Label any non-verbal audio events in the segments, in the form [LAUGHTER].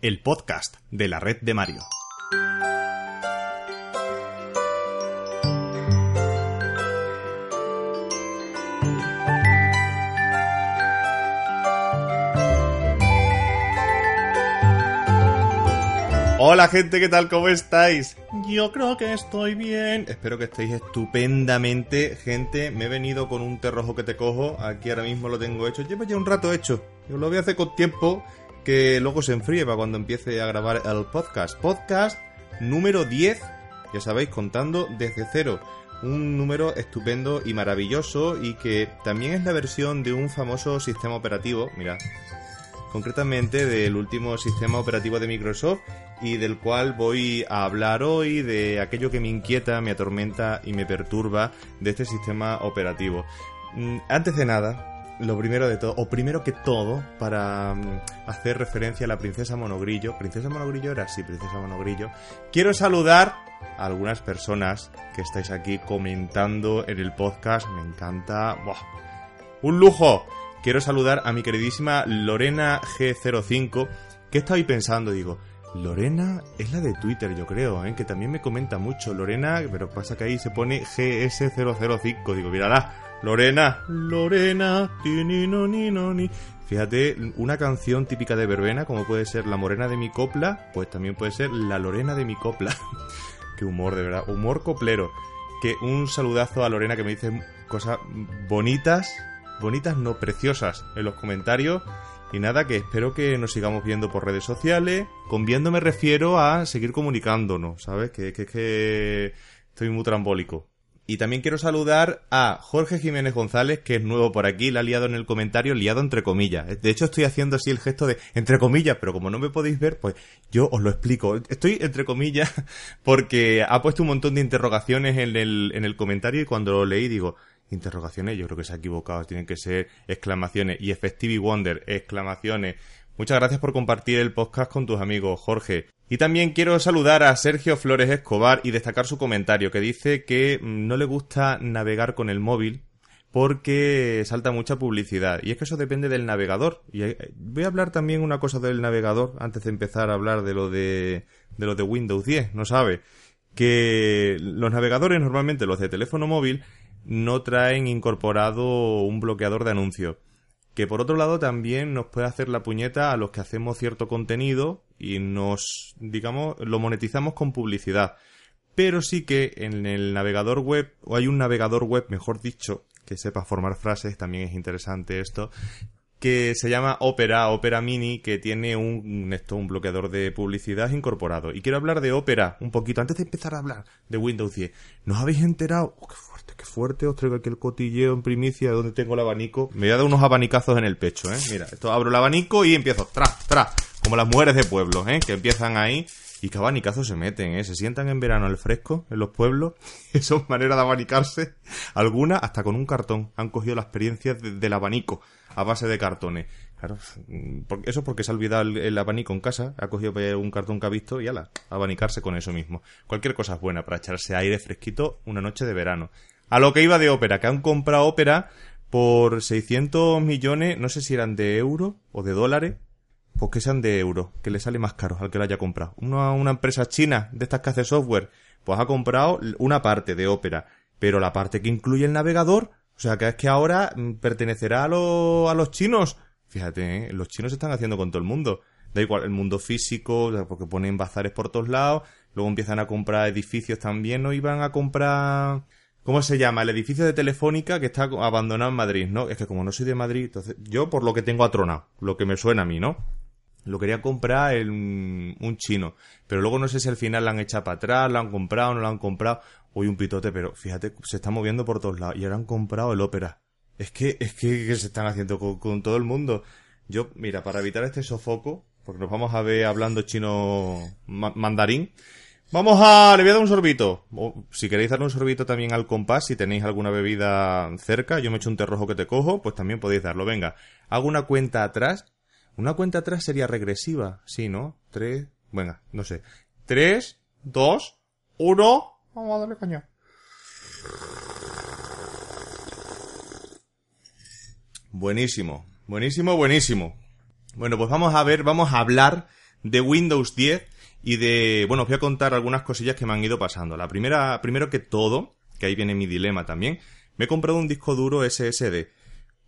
El podcast de la red de Mario. Hola gente, ¿qué tal? ¿Cómo estáis? Yo creo que estoy bien. Espero que estéis estupendamente. Gente, me he venido con un té rojo que te cojo. Aquí ahora mismo lo tengo hecho. Llevo ya un rato hecho. Yo lo voy a hacer con tiempo que luego se enfríe para cuando empiece a grabar el podcast. Podcast número 10, ya sabéis, contando desde cero. Un número estupendo y maravilloso y que también es la versión de un famoso sistema operativo. Mirad, concretamente del último sistema operativo de Microsoft y del cual voy a hablar hoy de aquello que me inquieta, me atormenta y me perturba de este sistema operativo. Mm, Antes de nada, lo primero de todo, o primero que todo, para mm, hacer referencia a la princesa Monogrillo, princesa Monogrillo era así, princesa Monogrillo, quiero saludar a algunas personas que estáis aquí comentando en el podcast, me encanta, ¡buah! ¡Un lujo! Quiero saludar a mi queridísima Lorena G05, que estaba pensando, digo, Lorena es la de Twitter, yo creo, ¿eh? que también me comenta mucho. Lorena, pero pasa que ahí se pone GS005. Digo, mírala, Lorena, Lorena, tinino, nino, ni. Fíjate, una canción típica de verbena, como puede ser La Morena de mi copla, pues también puede ser La Lorena de mi copla. [LAUGHS] Qué humor, de verdad, humor coplero. Que un saludazo a Lorena que me dice cosas bonitas, bonitas no preciosas en los comentarios. Y nada, que espero que nos sigamos viendo por redes sociales. Con viendo me refiero a seguir comunicándonos, ¿sabes? Que es que, que estoy muy trambólico. Y también quiero saludar a Jorge Jiménez González, que es nuevo por aquí, la ha liado en el comentario, liado entre comillas. De hecho, estoy haciendo así el gesto de entre comillas, pero como no me podéis ver, pues yo os lo explico. Estoy entre comillas [LAUGHS] porque ha puesto un montón de interrogaciones en el, en el comentario y cuando lo leí digo, interrogaciones, yo creo que se ha equivocado, tienen que ser exclamaciones y Effective Wonder, exclamaciones. Muchas gracias por compartir el podcast con tus amigos, Jorge. Y también quiero saludar a Sergio Flores Escobar y destacar su comentario que dice que no le gusta navegar con el móvil porque salta mucha publicidad. Y es que eso depende del navegador. Y eh, voy a hablar también una cosa del navegador antes de empezar a hablar de lo de, de lo de Windows 10, ¿no sabe? Que los navegadores, normalmente los de teléfono móvil, no traen incorporado un bloqueador de anuncios. Que por otro lado también nos puede hacer la puñeta a los que hacemos cierto contenido y nos, digamos, lo monetizamos con publicidad. Pero sí que en el navegador web, o hay un navegador web, mejor dicho, que sepa formar frases, también es interesante esto, que se llama Opera, Opera Mini, que tiene un, esto, un bloqueador de publicidad incorporado. Y quiero hablar de Opera un poquito, antes de empezar a hablar de Windows 10. ¿Nos habéis enterado? Oh, qué fuerte, qué fuerte, os traigo aquí el cotilleo en primicia de donde tengo el abanico. Me voy a dar unos abanicazos en el pecho, ¿eh? Mira, esto abro el abanico y empiezo, tras, tras, como las mujeres de pueblos, ¿eh? Que empiezan ahí y qué abanicazos se meten, ¿eh? Se sientan en verano al fresco en los pueblos. [LAUGHS] Eso es manera de abanicarse. Algunas hasta con un cartón han cogido la experiencia de- del abanico a base de cartones. Claro, mm, eso porque se ha olvidado el, el abanico en casa, ha cogido pues, un cartón que ha visto y ala, abanicarse con eso mismo. Cualquier cosa es buena para echarse aire fresquito una noche de verano. A lo que iba de ópera, que han comprado ópera por 600 millones, no sé si eran de euros o de dólares, pues que sean de euros, que le sale más caro al que lo haya comprado. Una, una empresa china de estas que hace software, pues ha comprado una parte de Opera, pero la parte que incluye el navegador, o sea que es que ahora mm, pertenecerá a, los a los chinos. Fíjate, ¿eh? los chinos se están haciendo con todo el mundo. Da igual, el mundo físico, porque ponen bazares por todos lados, luego empiezan a comprar edificios también, no iban a comprar... ¿Cómo se llama? El edificio de Telefónica que está abandonado en Madrid, ¿no? Es que como no soy de Madrid, entonces yo por lo que tengo atronado, lo que me suena a mí, ¿no? Lo quería comprar en un chino. Pero luego no sé si al final la han echado para atrás, lo han comprado, no lo han comprado. Hoy un pitote, pero fíjate, se está moviendo por todos lados. Y ahora han comprado el ópera. Es que, es que, que se están haciendo con, todo el mundo. Yo, mira, para evitar este sofoco, porque nos vamos a ver hablando chino mandarín. Vamos a... Le voy a dar un sorbito. si queréis darle un sorbito también al compás, si tenéis alguna bebida cerca, yo me echo un té rojo que te cojo, pues también podéis darlo. Venga, hago una cuenta atrás. Una cuenta atrás sería regresiva, sí, ¿no? Tres... Venga, no sé. Tres, dos, uno... Vamos a darle caña. Buenísimo, buenísimo, buenísimo. Bueno, pues vamos a ver, vamos a hablar de Windows 10 y de, bueno, os voy a contar algunas cosillas que me han ido pasando. La primera, primero que todo, que ahí viene mi dilema también, me he comprado un disco duro SSD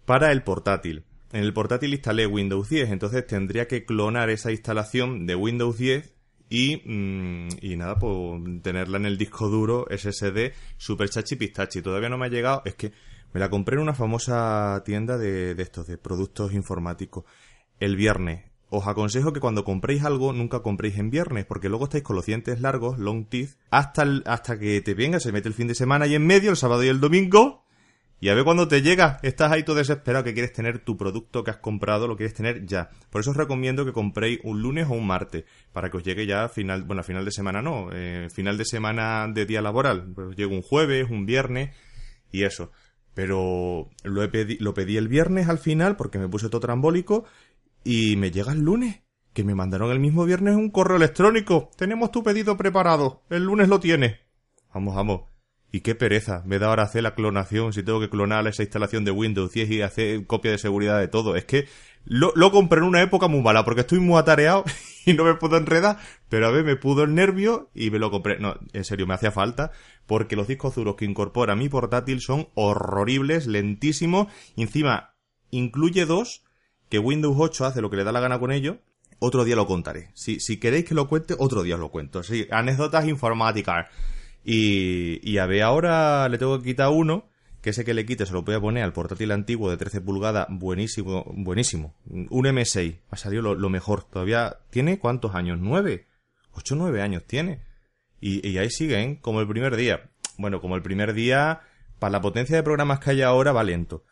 para el portátil. En el portátil instalé Windows 10, entonces tendría que clonar esa instalación de Windows 10 y, mm, y nada, pues tenerla en el disco duro SSD super chachi pistachi. Todavía no me ha llegado, es que me la compré en una famosa tienda de, de estos, de productos informáticos, el viernes os aconsejo que cuando compréis algo nunca compréis en viernes, porque luego estáis con los dientes largos, long teeth, hasta, hasta que te venga, se mete el fin de semana y en medio, el sábado y el domingo, y a ver cuando te llega, estás ahí todo desesperado que quieres tener tu producto que has comprado, lo quieres tener ya. Por eso os recomiendo que compréis un lunes o un martes, para que os llegue ya final, bueno, final de semana no, eh, final de semana de día laboral. Pues llegue un jueves, un viernes, y eso. Pero lo, lo pedí el viernes al final porque me puse todo trambólico y me llega el lunes, que me mandaron el mismo viernes un correo electrónico. Tenemos tu pedido preparado. El lunes lo tienes. Vamos, vamos. Y qué pereza. Me da ahora hacer la clonación si tengo que clonar esa instalación de Windows 10 y hacer copia de seguridad de todo. Es que lo, lo compré en una época muy mala porque estoy muy atareado [LAUGHS] y no me puedo enredar. Pero a ver, me pudo el nervio y me lo compré. No, en serio, me hacía falta porque los discos duros que incorpora mi portátil son horribles, lentísimos. Encima incluye dos que Windows 8 hace lo que le da la gana con ello, otro día lo contaré. Si, si queréis que lo cuente, otro día os lo cuento. Sí, anécdotas informáticas. Y, y a ver, ahora le tengo que quitar uno, que ese que le quite se lo voy a poner al portátil antiguo de 13 pulgadas, buenísimo, buenísimo. Un M6, ha salido lo, mejor. Todavía, ¿tiene cuántos años? ¿Nueve? ¿Ocho, nueve años tiene? Y, y ahí siguen, como el primer día. Bueno, como el primer día, para la potencia de programas que hay ahora va lento.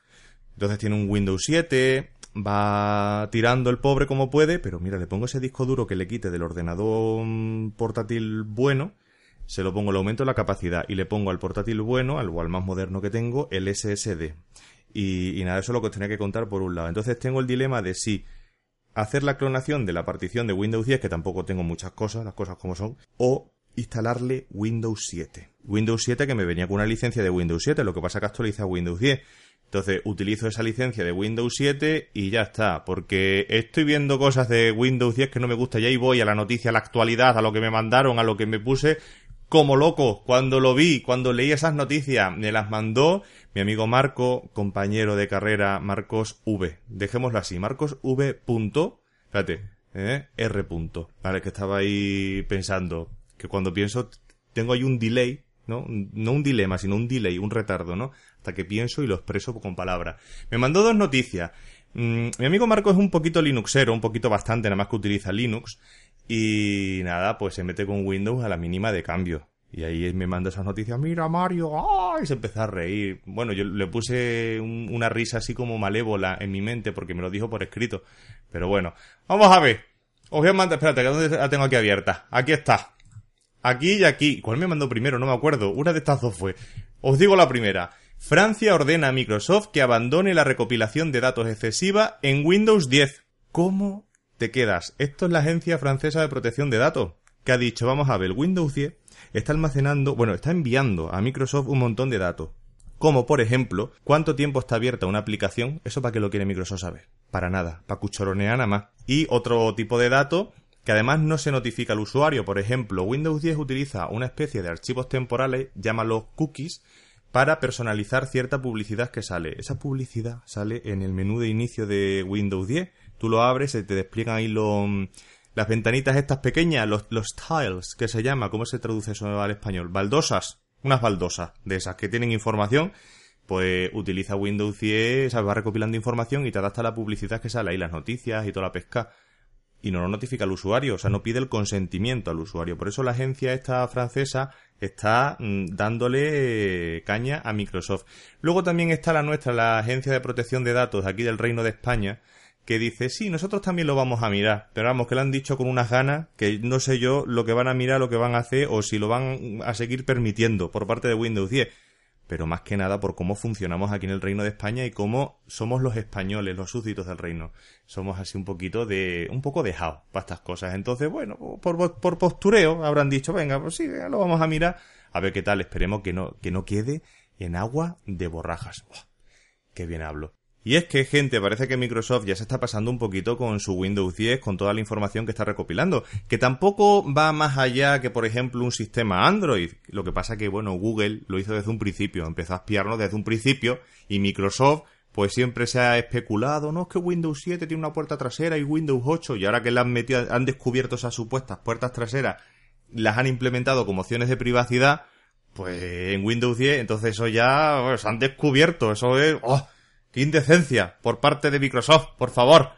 Entonces tiene un Windows 7, va tirando el pobre como puede, pero mira, le pongo ese disco duro que le quite del ordenador mm, portátil bueno, se lo pongo, le aumento la capacidad y le pongo al portátil bueno, al, al más moderno que tengo, el SSD. Y, nada, eso es lo que os tenía que contar por un lado. Entonces tengo el dilema de si hacer la clonación de la partición de Windows 10, que tampoco tengo muchas cosas, las cosas como son, o instalarle Windows 7. Windows 7 que me venía con una licencia de Windows 7, lo que pasa que actualiza Windows 10. Entonces utilizo esa licencia de Windows 7 y ya está, porque estoy viendo cosas de Windows 10 que no me gusta y voy a la noticia, a la actualidad, a lo que me mandaron, a lo que me puse como loco cuando lo vi, cuando leí esas noticias, me las mandó mi amigo Marco, compañero de carrera Marcos V. Dejémoslo así, Marcos V. Punto, espérate, ¿eh? R. Punto. Vale, que estaba ahí pensando que cuando pienso tengo ahí un delay, ¿no? No un dilema, sino un delay, un retardo, ¿no? hasta que pienso y lo expreso con palabras. Me mandó dos noticias. Mm, mi amigo Marco es un poquito Linuxero, un poquito bastante, nada más que utiliza Linux. Y nada, pues se mete con Windows a la mínima de cambio. Y ahí me manda esas noticias, mira Mario, ¡ay! Y se empezó a reír. Bueno, yo le puse una risa así como malévola en mi mente porque me lo dijo por escrito. Pero bueno, vamos a ver. Os voy a mandar, espérate, que dónde la tengo aquí abierta. Aquí está. Aquí y aquí. ¿Cuál me mandó primero? No me acuerdo. Una de estas dos fue. Os digo la primera. Francia ordena a Microsoft que abandone la recopilación de datos excesiva en Windows 10. ¿Cómo te quedas? Esto es la Agencia Francesa de Protección de Datos, que ha dicho, vamos a ver, Windows 10 está almacenando, bueno, está enviando a Microsoft un montón de datos. Como, por ejemplo, cuánto tiempo está abierta una aplicación, eso para qué lo quiere Microsoft saber. Para nada, para cuchoronear nada más. Y otro tipo de datos que además no se notifica al usuario. Por ejemplo, Windows 10 utiliza una especie de archivos temporales, llámalos cookies, para personalizar cierta publicidad que sale. Esa publicidad sale en el menú de inicio de Windows 10. Tú lo abres, se te despliegan ahí las ventanitas estas pequeñas, los, los tiles, que se llama, ¿cómo se traduce eso al español? Baldosas, unas baldosas de esas que tienen información. Pues utiliza Windows 10, va recopilando información y te adapta a la publicidad que sale ahí, las noticias y toda la pesca y no lo notifica al usuario, o sea, no pide el consentimiento al usuario. Por eso la agencia esta francesa está mm, dándole caña a Microsoft. Luego también está la nuestra, la Agencia de Protección de Datos aquí del Reino de España, que dice, sí, nosotros también lo vamos a mirar, pero vamos, que lo han dicho con unas ganas que no sé yo lo que van a mirar, lo que van a hacer o si lo van a seguir permitiendo por parte de Windows 10. Pero más que nada por cómo funcionamos aquí en el Reino de España y cómo somos los españoles, los súbditos del reino. Somos así un poquito de, un poco dejados para estas cosas. Entonces, bueno, por, por postureo habrán dicho, venga, pues sí, lo vamos a mirar. A ver qué tal, esperemos que no, que no quede en agua de borrajas. qué bien hablo. Y es que, gente, parece que Microsoft ya se está pasando un poquito con su Windows 10, con toda la información que está recopilando. Que tampoco va más allá que, por ejemplo, un sistema Android. Lo que pasa que, bueno, Google lo hizo desde un principio, empezó a espiarnos desde un principio, y Microsoft, pues siempre se ha especulado, no es que Windows 7 tiene una puerta trasera y Windows 8, y ahora que le han metido, han descubierto esas supuestas puertas traseras, las han implementado como opciones de privacidad, pues en Windows 10, entonces eso ya, pues, han descubierto, eso es, oh, ¡Qué indecencia! Por parte de Microsoft, por favor.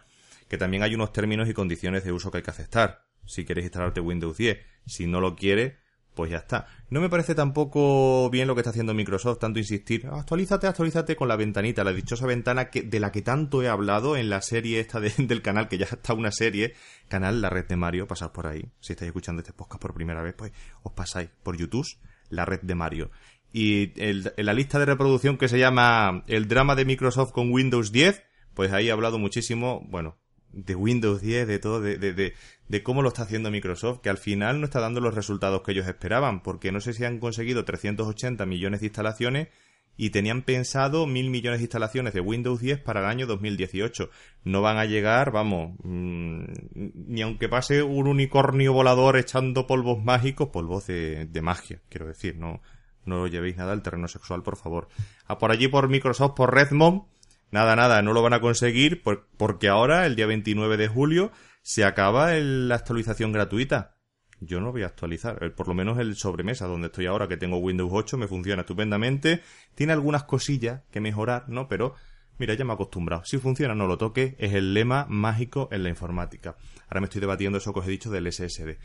Que también hay unos términos y condiciones de uso que hay que aceptar. Si quieres instalarte Windows 10. Si no lo quieres, pues ya está. No me parece tampoco bien lo que está haciendo Microsoft, tanto insistir, actualízate, actualízate con la ventanita, la dichosa ventana de la que tanto he hablado en la serie esta [LAUGHS] del canal, que ya está una serie, canal La Red de Mario, pasad por ahí. Si estáis escuchando este podcast por primera vez, pues os pasáis por YouTube, La Red de Mario y el, en la lista de reproducción que se llama El drama de Microsoft con Windows 10, pues ahí he hablado muchísimo, bueno, de Windows 10, de todo, de, de, de, cómo lo está haciendo Microsoft, que al final no está dando los resultados que ellos esperaban, porque no sé si han conseguido 380 millones de instalaciones y tenían pensado mil millones de instalaciones de Windows 10 para el año 2018. No van a llegar, vamos, mm, ni aunque pase un unicornio volador echando polvos mágicos, polvos de, de magia, quiero decir, no, no llevéis nada al terreno sexual, por favor. A por allí por Microsoft, por Redmond, nada, nada, no lo van a conseguir porque ahora, el día 29 de julio, se acaba la actualización gratuita. Yo no voy a actualizar, por lo menos el sobremesa donde estoy ahora, que tengo Windows 8, me funciona estupendamente. Tiene algunas cosillas que mejorar, ¿no? Pero mira, ya me he acostumbrado. Si funciona, no lo toque. Es el lema mágico en la informática. Ahora me estoy debatiendo eso que os he dicho del SSD.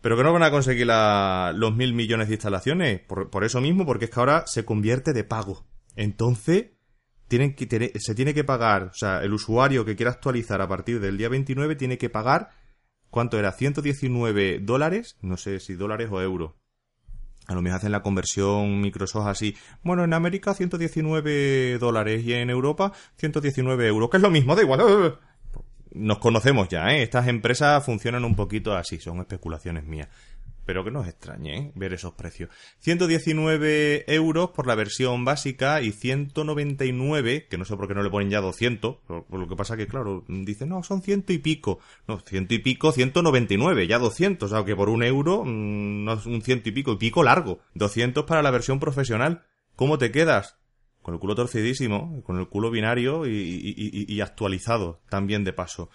Pero que no van a conseguir los mil millones de instalaciones. Por, eso mismo, porque es que ahora se convierte de pago. Entonces, tienen que, se tiene que pagar, o sea, el usuario que quiera actualizar a partir del día 29 tiene que pagar, ¿cuánto era? 119 dólares, no sé si dólares o euros. A lo mejor hacen la conversión Microsoft así. Bueno, en América 119 dólares y en Europa 119 euros, que es lo mismo, da igual nos conocemos ya, ¿eh? Estas empresas funcionan un poquito así, son especulaciones mías. Pero que no extrañe ¿eh? ver esos precios. 119 euros por la versión básica y 199, que no sé por qué no le ponen ya 200, por, lo que pasa que, claro, dicen, no, son ciento y pico. No, ciento y pico, 199, ya 200, o sea que por un euro, mm, no es un ciento y pico, y pico largo. 200 para la versión profesional. ¿Cómo te quedas? Con el culo torcidísimo, con el culo binario y, actualizado también de paso.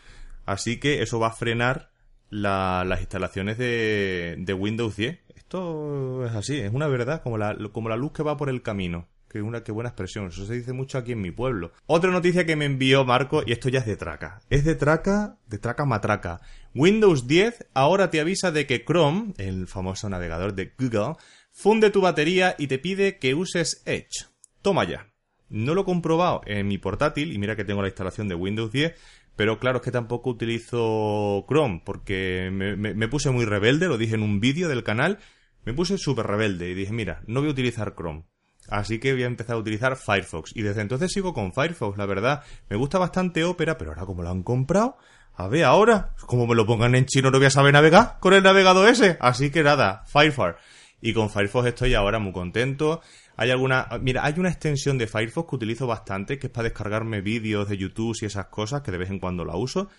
Así que eso va a frenar las instalaciones de, Windows 10. Esto es así, es una verdad, como la, como la luz que va por el camino. Que una qué buena expresión, eso se dice mucho aquí en mi pueblo. Otra noticia que me envió Marco, y esto ya es de traca. Es de traca, de traca matraca. Windows 10 ahora te avisa de que Chrome, el famoso navegador de Google, funde tu batería y te pide que uses Edge. Toma ya. No lo he comprobado en mi portátil y mira que tengo la instalación de Windows 10, pero claro, es que tampoco utilizo Chrome porque me, puse muy rebelde, lo dije en un vídeo del canal, me puse súper rebelde y dije, mira, no voy a utilizar Chrome. Así que voy a empezar a utilizar Firefox. Y desde entonces sigo con Firefox, la verdad. Me gusta bastante Opera, pero ahora como lo han comprado, a ver, ahora, como me lo pongan en chino, no voy a saber navegar con el navegador ese. Así que nada, Firefox. Y con Firefox estoy ahora muy contento. Hay alguna, mira, hay una extensión de Firefox que utilizo bastante, que es para descargarme vídeos de YouTube y esas cosas, que de vez en cuando la uso.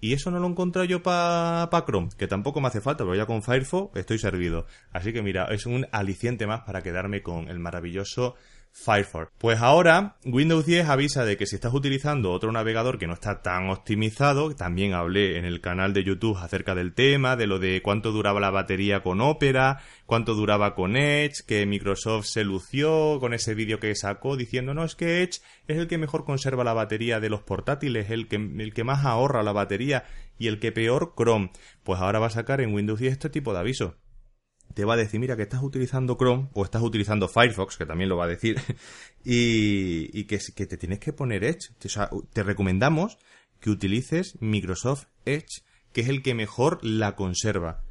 Y eso no lo encontrado yo para pa Chrome, que tampoco me hace falta, pero ya con Firefox estoy servido. Así que mira, es un aliciente más para quedarme con el maravilloso Firefox. Pues ahora Windows 10 avisa de que si estás utilizando otro navegador que no está tan optimizado, también hablé en el canal de YouTube acerca del tema, de lo de cuánto duraba la batería con Opera, cuánto duraba con Edge, que Microsoft se lució con ese vídeo que sacó diciendo no es que Edge es el que mejor conserva la batería de los portátiles, el que, el que más ahorra la batería y el que peor Chrome. Pues ahora va a sacar en Windows 10 este tipo de aviso te va a decir, mira, que estás utilizando Chrome o estás utilizando Firefox, que también lo va a decir, [LAUGHS] y, que, que te tienes que poner Edge. O sea, te recomendamos que utilices Microsoft Edge, que es el que mejor la conserva.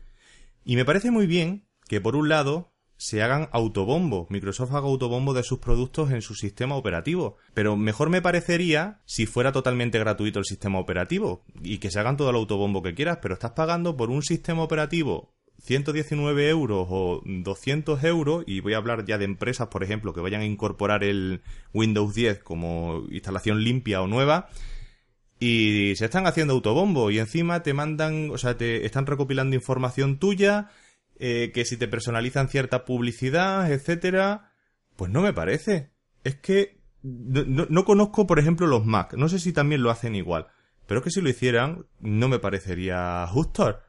Y me parece muy bien que por un lado se hagan autobombo, Microsoft haga autobombo de sus productos en su sistema operativo. Pero mejor me parecería si fuera totalmente gratuito el sistema operativo y que se hagan todo el autobombo que quieras, pero estás pagando por un sistema operativo 119 euros o 200 euros, y voy a hablar ya de empresas, por ejemplo, que vayan a incorporar el Windows 10 como instalación limpia o nueva, y se están haciendo autobombo, y encima te mandan, o sea, te están recopilando información tuya, eh, que si te personalizan cierta publicidad, etcétera, pues no me parece. Es que no, conozco, por ejemplo, los Mac. No sé si también lo hacen igual. Pero que si lo hicieran, no me parecería justo.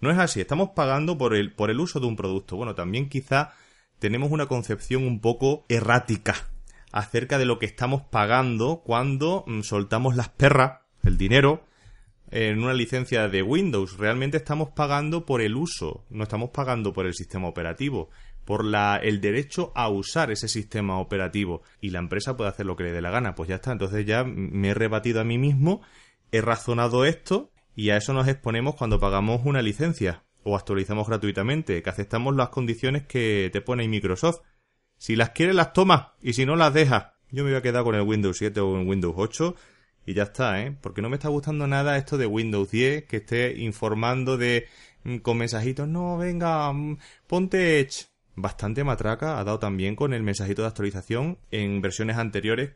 No es así. Estamos pagando por el, por el uso de un producto. Bueno, también quizá tenemos una concepción un poco errática acerca de lo que estamos pagando cuando mm, soltamos las perras, el dinero, en una licencia de Windows. Realmente estamos pagando por el uso, no estamos pagando por el sistema operativo, por la, el derecho a usar ese sistema operativo. Y la empresa puede hacer lo que le dé la gana. Pues ya está, entonces ya me he rebatido a mí mismo, he razonado esto y a eso nos exponemos cuando pagamos una licencia o actualizamos gratuitamente, que aceptamos las condiciones que te pone Microsoft. Si las quieres las tomas y si no las dejas. Yo me voy a quedar con el Windows 7 o en Windows 8 y ya está, ¿eh? Porque no me está gustando nada esto de Windows 10, que esté informando de mm, con mensajitos, no, venga, mm, ponte Edge. Bastante matraca ha dado también con el mensajito de actualización en versiones anteriores.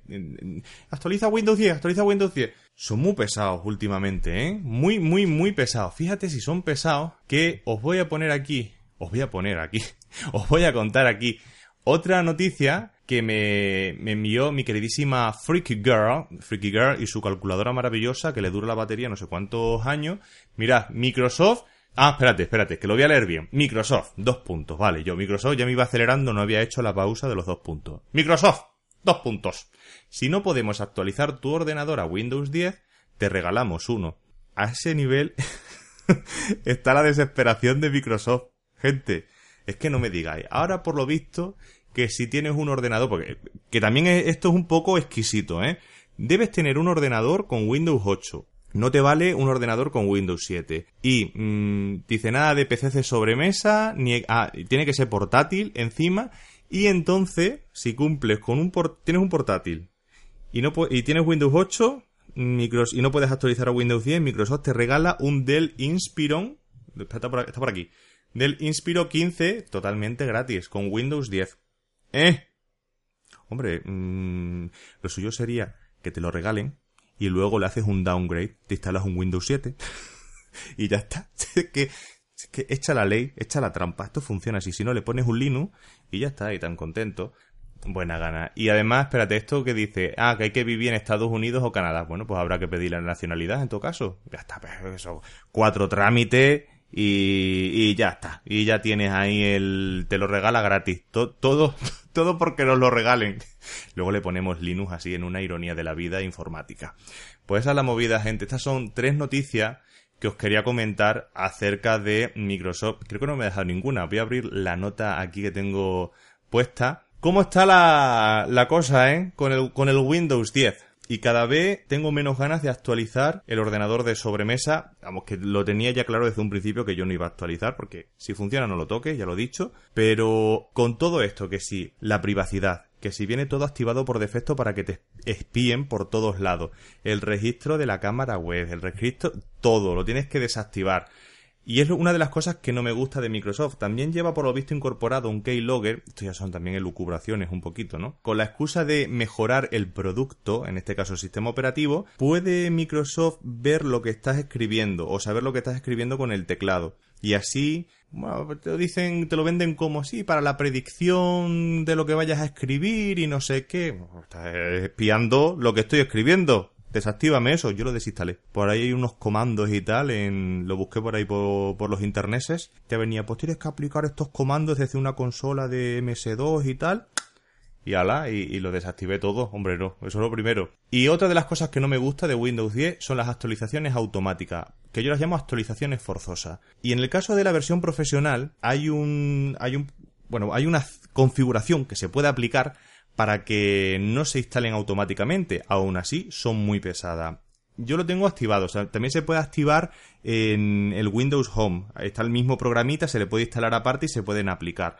Actualiza Windows 10, actualiza Windows 10. Son muy pesados últimamente, ¿eh? Muy, muy, muy pesados. Fíjate si son pesados que os voy a poner aquí, os voy a poner aquí, [LAUGHS] os voy a contar aquí otra noticia que me, envió mi queridísima Freaky Girl, Freaky Girl y su calculadora maravillosa que le dura la batería no sé cuántos años. Mirad, Microsoft Ah, espérate, espérate, que lo voy a leer bien. Microsoft, dos puntos. Vale, yo Microsoft ya me iba acelerando, no había hecho la pausa de los dos puntos. Microsoft, dos puntos. Si no podemos actualizar tu ordenador a Windows 10, te regalamos uno. A ese nivel [LAUGHS] está la desesperación de Microsoft. Gente, es que no me digáis. Ahora, por lo visto, que si tienes un ordenador, porque que también esto es un poco exquisito, ¿eh? Debes tener un ordenador con Windows 8. No te vale un ordenador con Windows 7. Y mm, dice nada de PC de sobremesa, ni ah, tiene que ser portátil encima. Y entonces, si cumples con un tienes un portátil y no y tienes Windows 8 Microsoft, y no puedes actualizar a Windows 10, Microsoft te regala un Dell Inspiron. Está por, está por aquí. Dell Inspiro 15 totalmente gratis con Windows 10. ¿Eh? Hombre, mmm, lo suyo sería que te lo regalen y luego le haces un downgrade, te instalas un Windows 7 [LAUGHS] y ya está. [LAUGHS] Es que, es que echa la ley, echa la trampa. Esto funciona así. Si no, le pones un Linux y ya está, y tan contento. Buena gana. Y además, espérate, esto que dice, ah, que hay que vivir en Estados Unidos o Canadá. Bueno, pues habrá que pedir la nacionalidad en todo caso. Ya está, pues eso. Cuatro trámites y, y ya está. Y ya tienes ahí el... te lo regala gratis. todo, [LAUGHS] todo porque nos lo regalen. [LAUGHS] Luego le ponemos Linux así en una ironía de la vida informática. Pues esa es la movida, gente. Estas son tres noticias que os quería comentar acerca de Microsoft. Creo que no me he dejado ninguna. Voy a abrir la nota aquí que tengo puesta. ¿Cómo está la, la cosa, eh? Con el, con el Windows 10 y cada vez tengo menos ganas de actualizar el ordenador de sobremesa. Vamos, que lo tenía ya claro desde un principio que yo no iba a actualizar porque si funciona no lo toque, ya lo he dicho. Pero con todo esto, que si la privacidad, que si viene todo activado por defecto para que te espíen por todos lados, el registro de la cámara web, el registro, todo, lo tienes que desactivar. Y es una de las cosas que no me gusta de Microsoft. También lleva por lo visto incorporado un keylogger, esto ya son también elucubraciones un poquito, ¿no? Con la excusa de mejorar el producto, en este caso el sistema operativo, puede Microsoft ver lo que estás escribiendo o saber lo que estás escribiendo con el teclado. Y así, bueno, te lo dicen, te lo venden como así, para la predicción de lo que vayas a escribir y no sé qué. Estás espiando lo que estoy escribiendo desactívame eso, yo lo desinstalé. Por ahí hay unos comandos y tal, en, lo busqué por ahí por, los interneses, te venía, pues tienes que aplicar estos comandos desde una consola de MS2 y tal. Y ala, y, y, lo desactivé todo, hombre, no, eso es lo primero. Y otra de las cosas que no me gusta de Windows 10 son las actualizaciones automáticas, que yo las llamo actualizaciones forzosas. Y en el caso de la versión profesional, hay un, hay un, bueno, hay una configuración que se puede aplicar para que no se instalen automáticamente. Aún así, son muy pesadas. yo lo tengo activado. O sea, también se puede activar en el Windows Home. Está el mismo programita, se le puede instalar aparte y se pueden aplicar.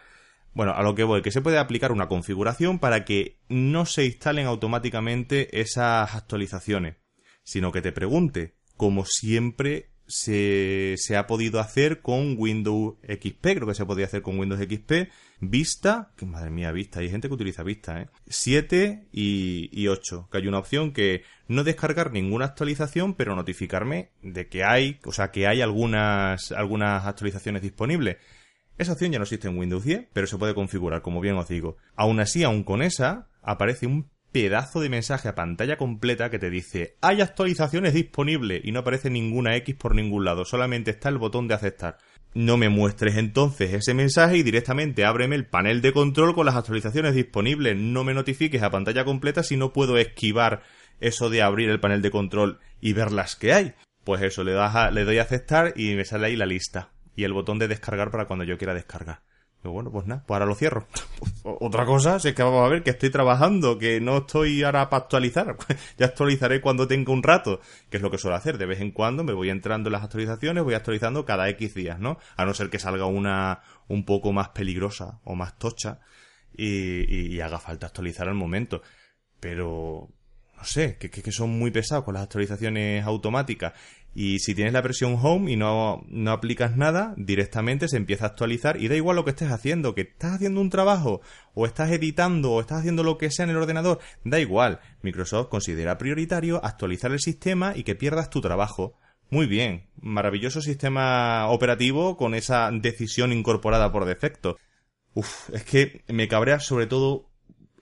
Bueno, a lo que voy, que se puede aplicar una configuración para que no se instalen automáticamente esas actualizaciones, sino que te pregunte, como siempre se, se, ha podido hacer con Windows XP, creo que se podía hacer con Windows XP, Vista, que madre mía, Vista, hay gente que utiliza Vista, ¿eh? 7 y, y 8, que hay una opción que no descargar ninguna actualización, pero notificarme de que hay, o sea, que hay algunas, algunas actualizaciones disponibles. Esa opción ya no existe en Windows 10, pero se puede configurar, como bien os digo. Aún así, aún con esa, aparece un pedazo de mensaje a pantalla completa que te dice hay actualizaciones disponibles y no aparece ninguna X por ningún lado, solamente está el botón de aceptar. No me muestres entonces ese mensaje y directamente ábreme el panel de control con las actualizaciones disponibles. No me notifiques a pantalla completa si no puedo esquivar eso de abrir el panel de control y ver las que hay. Pues eso, le, das le doy a aceptar y me sale ahí la lista. Y el botón de descargar para cuando yo quiera descargar. Pero bueno, pues nada, pues ahora lo cierro. [LAUGHS] Otra cosa es que vamos a ver que estoy trabajando, que no estoy ahora para actualizar. [LAUGHS] ya actualizaré cuando tenga un rato, que es lo que suelo hacer. De vez en cuando me voy entrando en las actualizaciones, voy actualizando cada X días, ¿no? A no ser que salga una un poco más peligrosa o más tocha y, y haga falta actualizar al momento. Pero no sé, que, que, son muy pesados con las actualizaciones automáticas. Y si tienes la versión home y no, no aplicas nada, directamente se empieza a actualizar y da igual lo que estés haciendo, que estás haciendo un trabajo, o estás editando, o estás haciendo lo que sea en el ordenador, da igual. Microsoft considera prioritario actualizar el sistema y que pierdas tu trabajo. Muy bien, maravilloso sistema operativo con esa decisión incorporada por defecto. Uf, es que me cabrea sobre todo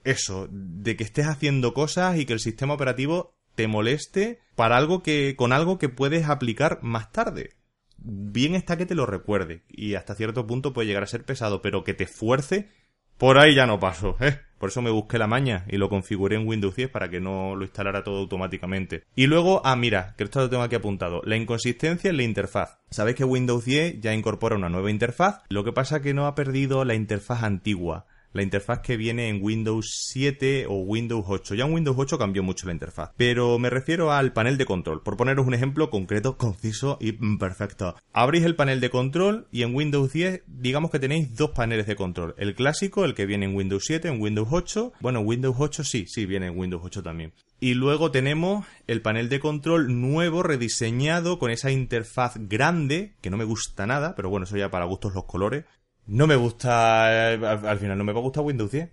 eso, de que estés haciendo cosas y que el sistema operativo te moleste para algo que, con algo que puedes aplicar más tarde. Bien está que te lo recuerde, y hasta cierto punto puede llegar a ser pesado, pero que te fuerce, por ahí ya no paso, ¿eh? Por eso me busqué la maña y lo configuré en Windows 10 para que no lo instalara todo automáticamente. Y luego, ah, mira, que esto lo tengo aquí apuntado, la inconsistencia en la interfaz. Sabéis que Windows 10 ya incorpora una nueva interfaz, lo que pasa que no ha perdido la interfaz antigua la interfaz que viene en Windows 7 o Windows 8. Ya en Windows 8 cambió mucho la interfaz. Pero me refiero al panel de control. Por poneros un ejemplo concreto, conciso y perfecto. Abrís el panel de control y en Windows 10 digamos que tenéis dos paneles de control. El clásico, el que viene en Windows 7, en Windows 8. Bueno, Windows 8 sí, sí, viene en Windows 8 también. Y luego tenemos el panel de control nuevo, rediseñado, con esa interfaz grande, que no me gusta nada, pero bueno, eso ya para gustos los colores. No me gusta, eh, al, final no me va a gustar Windows 10.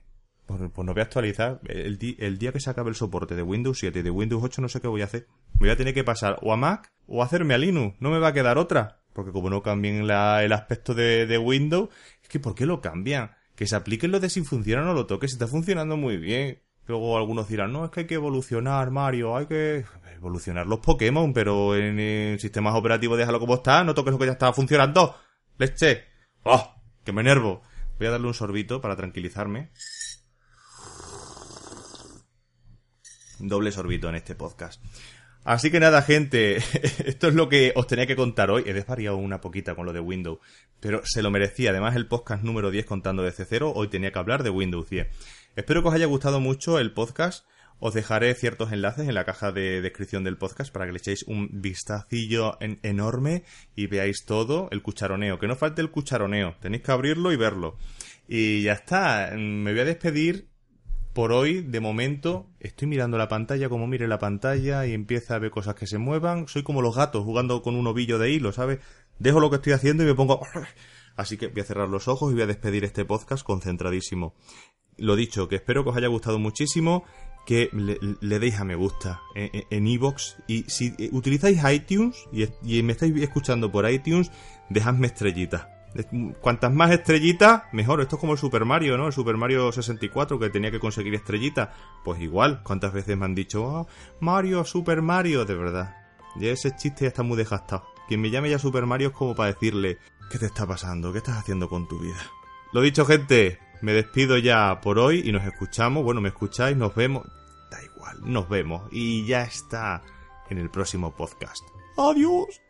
Pues, pues, no voy a actualizar. El, día que se acabe el soporte de Windows 7 y de Windows 8 no sé qué voy a hacer. Voy a tener que pasar o a Mac o hacerme a Linux. No me va a quedar otra. Porque como no cambien el aspecto de, Windows, es que ¿por qué lo cambian? Que se apliquen lo de si funciona o no lo toques. Está funcionando muy bien. Luego algunos dirán, no, es que hay que evolucionar, Mario, hay que evolucionar los Pokémon, pero en, sistemas operativos déjalo como está, no toques lo que ya estaba funcionando. Leche. ¡Oh! Que me enervo. Voy a darle un sorbito para tranquilizarme. Doble sorbito en este podcast. Así que nada, gente, [LAUGHS] esto es lo que os tenía que contar hoy. He desvariado una poquita con lo de Windows, pero se lo merecía. Además, el podcast número 10 contando desde cero, hoy tenía que hablar de Windows 10. Espero que os haya gustado mucho el podcast. Os dejaré ciertos enlaces en la caja de descripción del podcast para que le echéis un vistacillo enorme y veáis todo el cucharoneo. Que no falte el cucharoneo, tenéis que abrirlo y verlo. Y ya está, me voy a despedir por hoy, de momento, estoy mirando la pantalla como mire la pantalla y empieza a ver cosas que se muevan. Soy como los gatos jugando con un ovillo de hilo, ¿sabes? Dejo lo que estoy haciendo y me pongo... Así que voy a cerrar los ojos y voy a despedir este podcast concentradísimo. Lo dicho, que espero que os haya gustado muchísimo que le, deis a me gusta en Evox. y si utilizáis iTunes y, me estáis escuchando por iTunes, dejadme estrellitas. Cuantas más estrellitas, mejor. Esto es como el Super Mario, ¿no? El Super Mario 64 que tenía que conseguir estrellitas. Pues igual, ¿cuántas veces me han dicho, oh, Mario, Super Mario? De verdad. Ya ese chiste ya está muy desgastado. Quien me llame ya Super Mario es como para decirle, ¿qué te está pasando? ¿Qué estás haciendo con tu vida? Lo dicho, gente, me despido ya por hoy y nos escuchamos. Bueno, me escucháis, nos vemos nos vemos y ya está en el próximo podcast. Adiós.